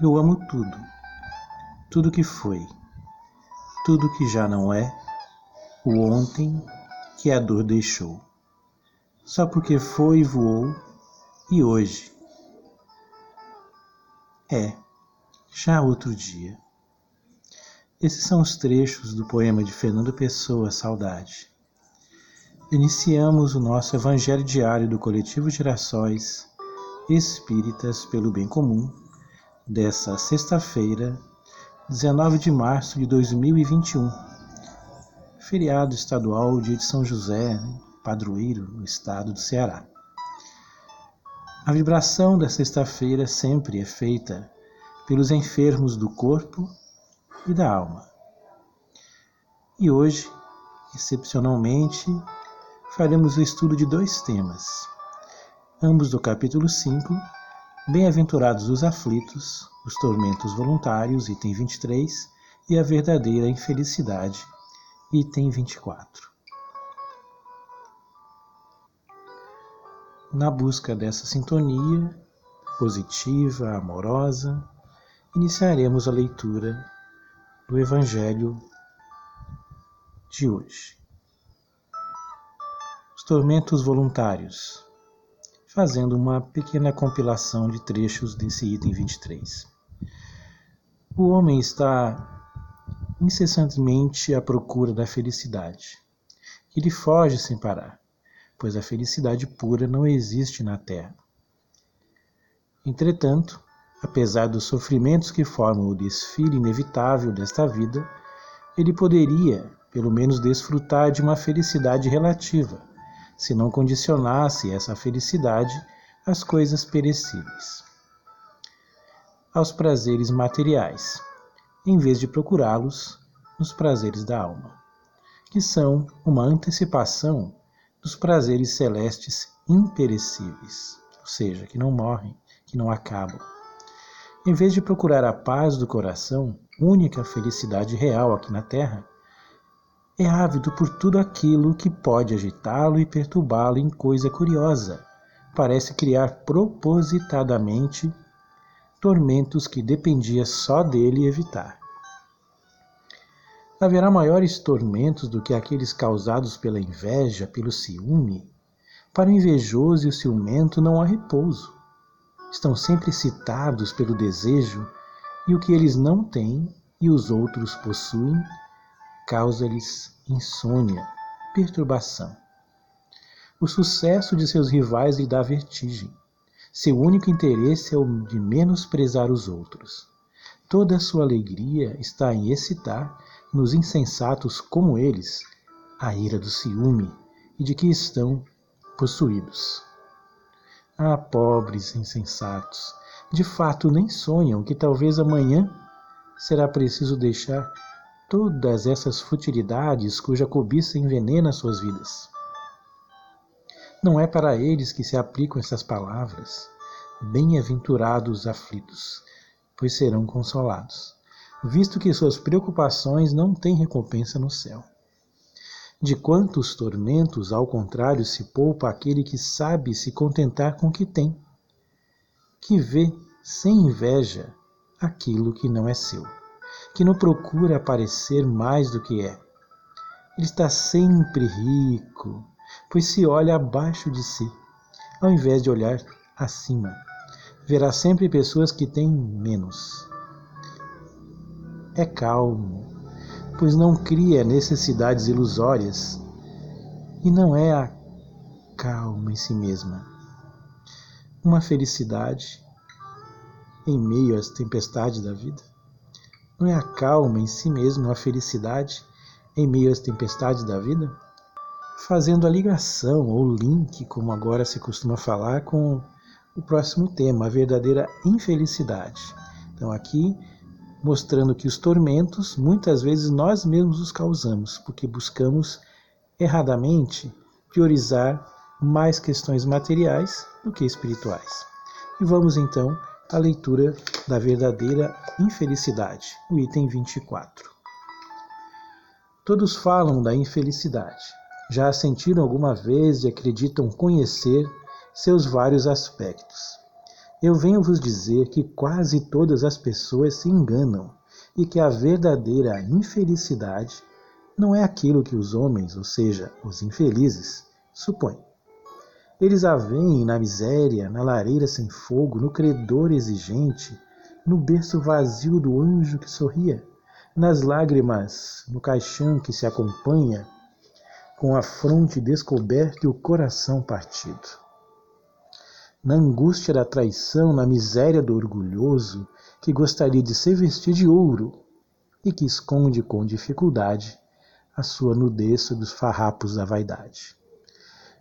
Eu amo tudo, tudo que foi, tudo que já não é, o ontem que a dor deixou. Só porque foi e voou, e hoje é já outro dia. Esses são os trechos do poema de Fernando Pessoa, Saudade. Iniciamos o nosso Evangelho Diário do Coletivo Girassóis Espíritas pelo Bem Comum, dessa sexta-feira, 19 de março de 2021, feriado estadual dia de São José, padroeiro no estado do Ceará. A vibração da sexta-feira sempre é feita pelos enfermos do corpo e da alma. E hoje, excepcionalmente, faremos o estudo de dois temas, ambos do capítulo 5, Bem-aventurados os aflitos, os tormentos voluntários, item 23, e a verdadeira infelicidade, item 24. Na busca dessa sintonia positiva, amorosa, iniciaremos a leitura do Evangelho de hoje. Os tormentos voluntários, fazendo uma pequena compilação de trechos desse item 23. O homem está incessantemente à procura da felicidade, que lhe foge sem parar pois a felicidade pura não existe na Terra. Entretanto, apesar dos sofrimentos que formam o desfile inevitável desta vida, ele poderia, pelo menos, desfrutar de uma felicidade relativa, se não condicionasse essa felicidade às coisas perecíveis, aos prazeres materiais, em vez de procurá-los nos prazeres da alma, que são uma antecipação dos prazeres celestes imperecíveis, ou seja, que não morrem, que não acabam. Em vez de procurar a paz do coração, única felicidade real aqui na terra, é ávido por tudo aquilo que pode agitá-lo e perturbá-lo em coisa curiosa. Parece criar propositadamente tormentos que dependia só dele evitar haverá maiores tormentos do que aqueles causados pela inveja, pelo ciúme. Para o invejoso e o ciumento não há repouso. Estão sempre excitados pelo desejo, e o que eles não têm e os outros possuem causa-lhes insônia, perturbação. O sucesso de seus rivais lhe dá vertigem. Seu único interesse é o de menosprezar os outros. Toda a sua alegria está em excitar nos insensatos como eles a ira do ciúme e de que estão possuídos. Ah, pobres insensatos, de fato nem sonham que talvez amanhã será preciso deixar todas essas futilidades cuja cobiça envenena suas vidas. Não é para eles que se aplicam essas palavras. Bem-aventurados aflitos, pois serão consolados visto que suas preocupações não têm recompensa no céu. De quantos tormentos, ao contrário, se poupa aquele que sabe se contentar com o que tem, que vê sem inveja aquilo que não é seu, que não procura parecer mais do que é. Ele está sempre rico, pois se olha abaixo de si, ao invés de olhar acima. Verá sempre pessoas que têm menos é calmo, pois não cria necessidades ilusórias e não é a calma em si mesma. Uma felicidade em meio às tempestades da vida. Não é a calma em si mesma a felicidade em meio às tempestades da vida? Fazendo a ligação ou link, como agora se costuma falar, com o próximo tema, a verdadeira infelicidade. Então aqui mostrando que os tormentos muitas vezes nós mesmos os causamos, porque buscamos erradamente priorizar mais questões materiais do que espirituais. E vamos então à leitura da verdadeira infelicidade, o item 24. Todos falam da infelicidade. Já a sentiram alguma vez e acreditam conhecer seus vários aspectos. Eu venho vos dizer que quase todas as pessoas se enganam e que a verdadeira infelicidade não é aquilo que os homens, ou seja, os infelizes, supõem. Eles a veem na miséria, na lareira sem fogo, no credor exigente, no berço vazio do anjo que sorria, nas lágrimas, no caixão que se acompanha, com a fronte descoberta e o coração partido. Na angústia da traição, na miséria do orgulhoso, que gostaria de se vestir de ouro e que esconde com dificuldade a sua nudez sob os farrapos da vaidade.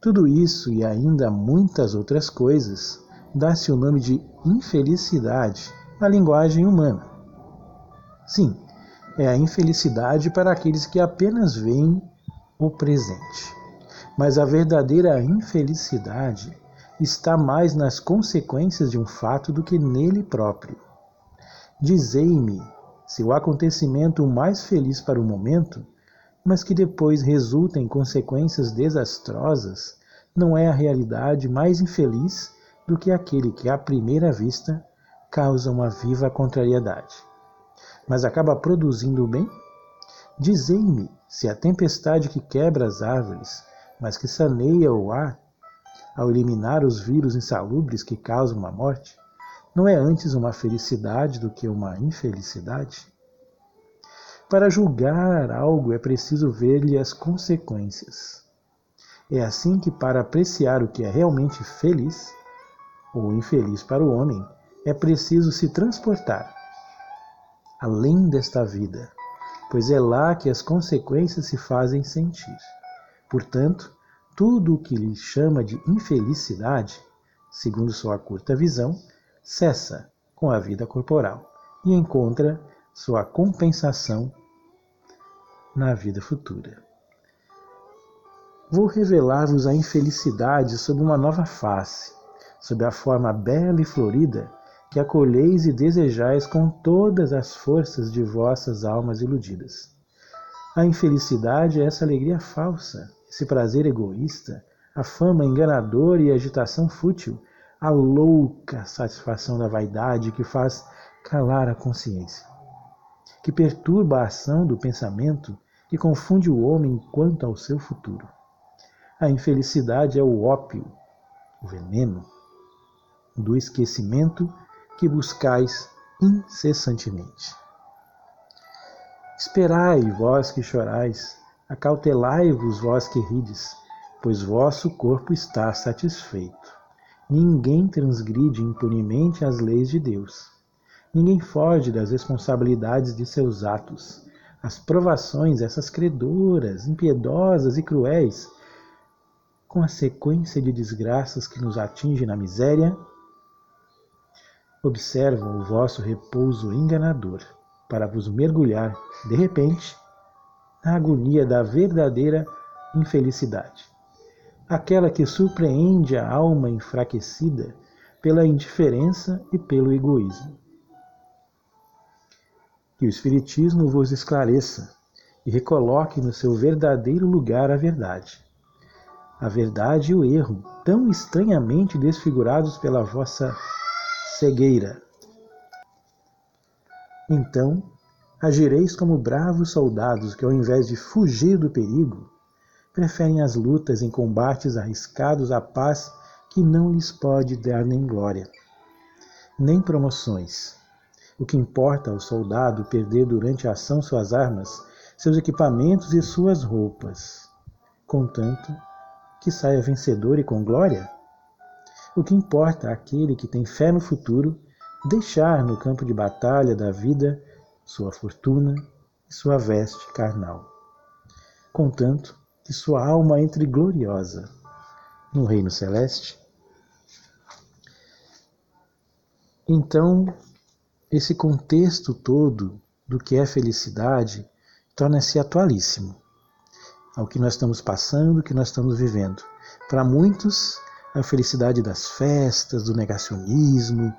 Tudo isso e ainda muitas outras coisas dá-se o nome de infelicidade na linguagem humana. Sim, é a infelicidade para aqueles que apenas veem o presente. Mas a verdadeira infelicidade está mais nas consequências de um fato do que nele próprio. Dizei-me se o acontecimento mais feliz para o momento, mas que depois resulta em consequências desastrosas, não é a realidade mais infeliz do que aquele que, à primeira vista, causa uma viva contrariedade. Mas acaba produzindo o bem? Dizei-me se a tempestade que quebra as árvores, mas que saneia o ar, ao eliminar os vírus insalubres que causam a morte, não é antes uma felicidade do que uma infelicidade? Para julgar algo é preciso ver-lhe as consequências. É assim que, para apreciar o que é realmente feliz ou infeliz para o homem, é preciso se transportar além desta vida, pois é lá que as consequências se fazem sentir. Portanto, tudo o que lhe chama de infelicidade, segundo sua curta visão, cessa com a vida corporal e encontra sua compensação na vida futura. Vou revelar-vos a infelicidade sob uma nova face, sob a forma bela e florida que acolheis e desejais com todas as forças de vossas almas iludidas. A infelicidade é essa alegria falsa, esse prazer egoísta, a fama enganadora e a agitação fútil, a louca satisfação da vaidade que faz calar a consciência, que perturba a ação do pensamento e confunde o homem quanto ao seu futuro. A infelicidade é o ópio, o veneno do esquecimento que buscais incessantemente. Esperai, vós que chorais, acautelai-vos, vós que rides, pois vosso corpo está satisfeito. Ninguém transgride impunemente as leis de Deus. Ninguém foge das responsabilidades de seus atos. As provações, essas credoras, impiedosas e cruéis, com a sequência de desgraças que nos atinge na miséria, observam o vosso repouso enganador, para vos mergulhar, de repente, na agonia da verdadeira infelicidade, aquela que surpreende a alma enfraquecida pela indiferença e pelo egoísmo. Que o Espiritismo vos esclareça e recoloque no seu verdadeiro lugar a verdade. A verdade e o erro, tão estranhamente desfigurados pela vossa cegueira. Então agireis como bravos soldados que, ao invés de fugir do perigo, preferem as lutas em combates arriscados à paz que não lhes pode dar nem glória, nem promoções. O que importa ao soldado perder durante a ação suas armas, seus equipamentos e suas roupas, contanto que saia vencedor e com glória? O que importa àquele que tem fé no futuro deixar no campo de batalha da vida sua fortuna e sua veste carnal, contanto que sua alma entre gloriosa no reino celeste. Então, esse contexto todo do que é felicidade torna-se atualíssimo ao que nós estamos passando, o que nós estamos vivendo. Para muitos, a felicidade das festas, do negacionismo,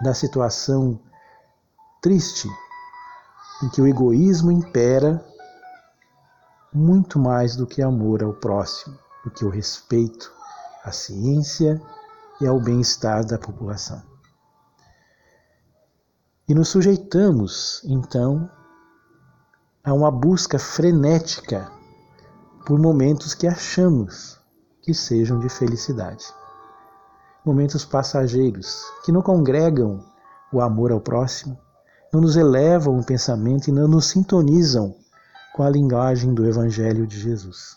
da situação triste em que o egoísmo impera muito mais do que amor ao próximo, do que o respeito à ciência e ao bem-estar da população. E nos sujeitamos, então, a uma busca frenética por momentos que achamos que sejam de felicidade. Momentos passageiros que não congregam o amor ao próximo, não nos elevam o pensamento e não nos sintonizam com a linguagem do Evangelho de Jesus.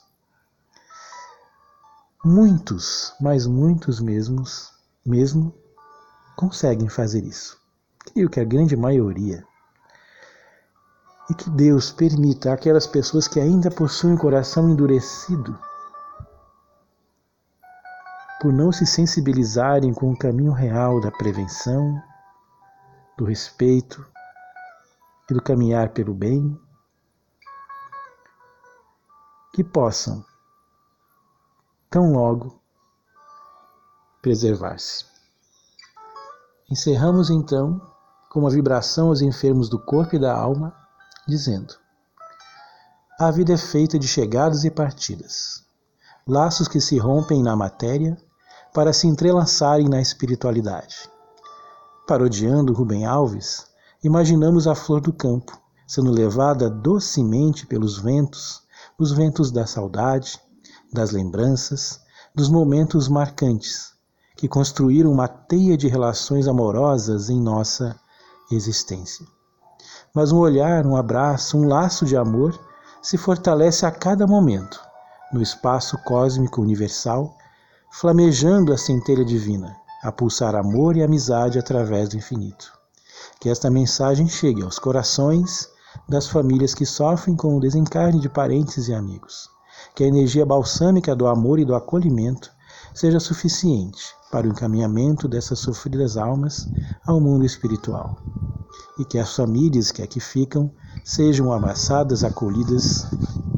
Muitos, mas muitos mesmos, mesmo, conseguem fazer isso. Creio que a grande maioria. E que Deus permita aquelas pessoas que ainda possuem o coração endurecido por não se sensibilizarem com o caminho real da prevenção, do respeito e do caminhar pelo bem, que possam, tão logo, preservar-se. Encerramos então com uma vibração aos enfermos do corpo e da alma, dizendo: A vida é feita de chegadas e partidas, laços que se rompem na matéria para se entrelaçarem na espiritualidade. Parodiando Rubem Alves, imaginamos a flor do campo sendo levada docemente pelos ventos, os ventos da saudade, das lembranças, dos momentos marcantes que construíram uma teia de relações amorosas em nossa existência. Mas um olhar, um abraço, um laço de amor se fortalece a cada momento no espaço cósmico universal, flamejando a centelha divina, a pulsar amor e amizade através do infinito. Que esta mensagem chegue aos corações das famílias que sofrem com o desencarne de parentes e amigos. Que a energia balsâmica do amor e do acolhimento seja suficiente para o encaminhamento dessas sofridas almas ao mundo espiritual. E que as famílias que aqui ficam sejam abraçadas, acolhidas,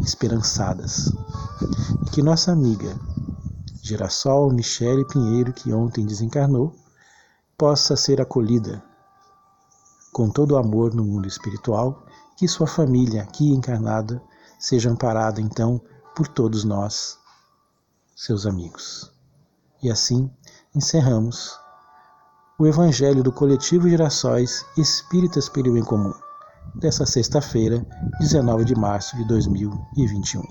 esperançadas. E que nossa amiga Girassol Michele Pinheiro, que ontem desencarnou, possa ser acolhida com todo o amor no mundo espiritual, que sua família aqui encarnada seja amparada então por todos nós, seus amigos. E assim encerramos o Evangelho do Coletivo Girassóis Espíritas pelo Bem Comum, dessa sexta-feira, 19 de março de 2021.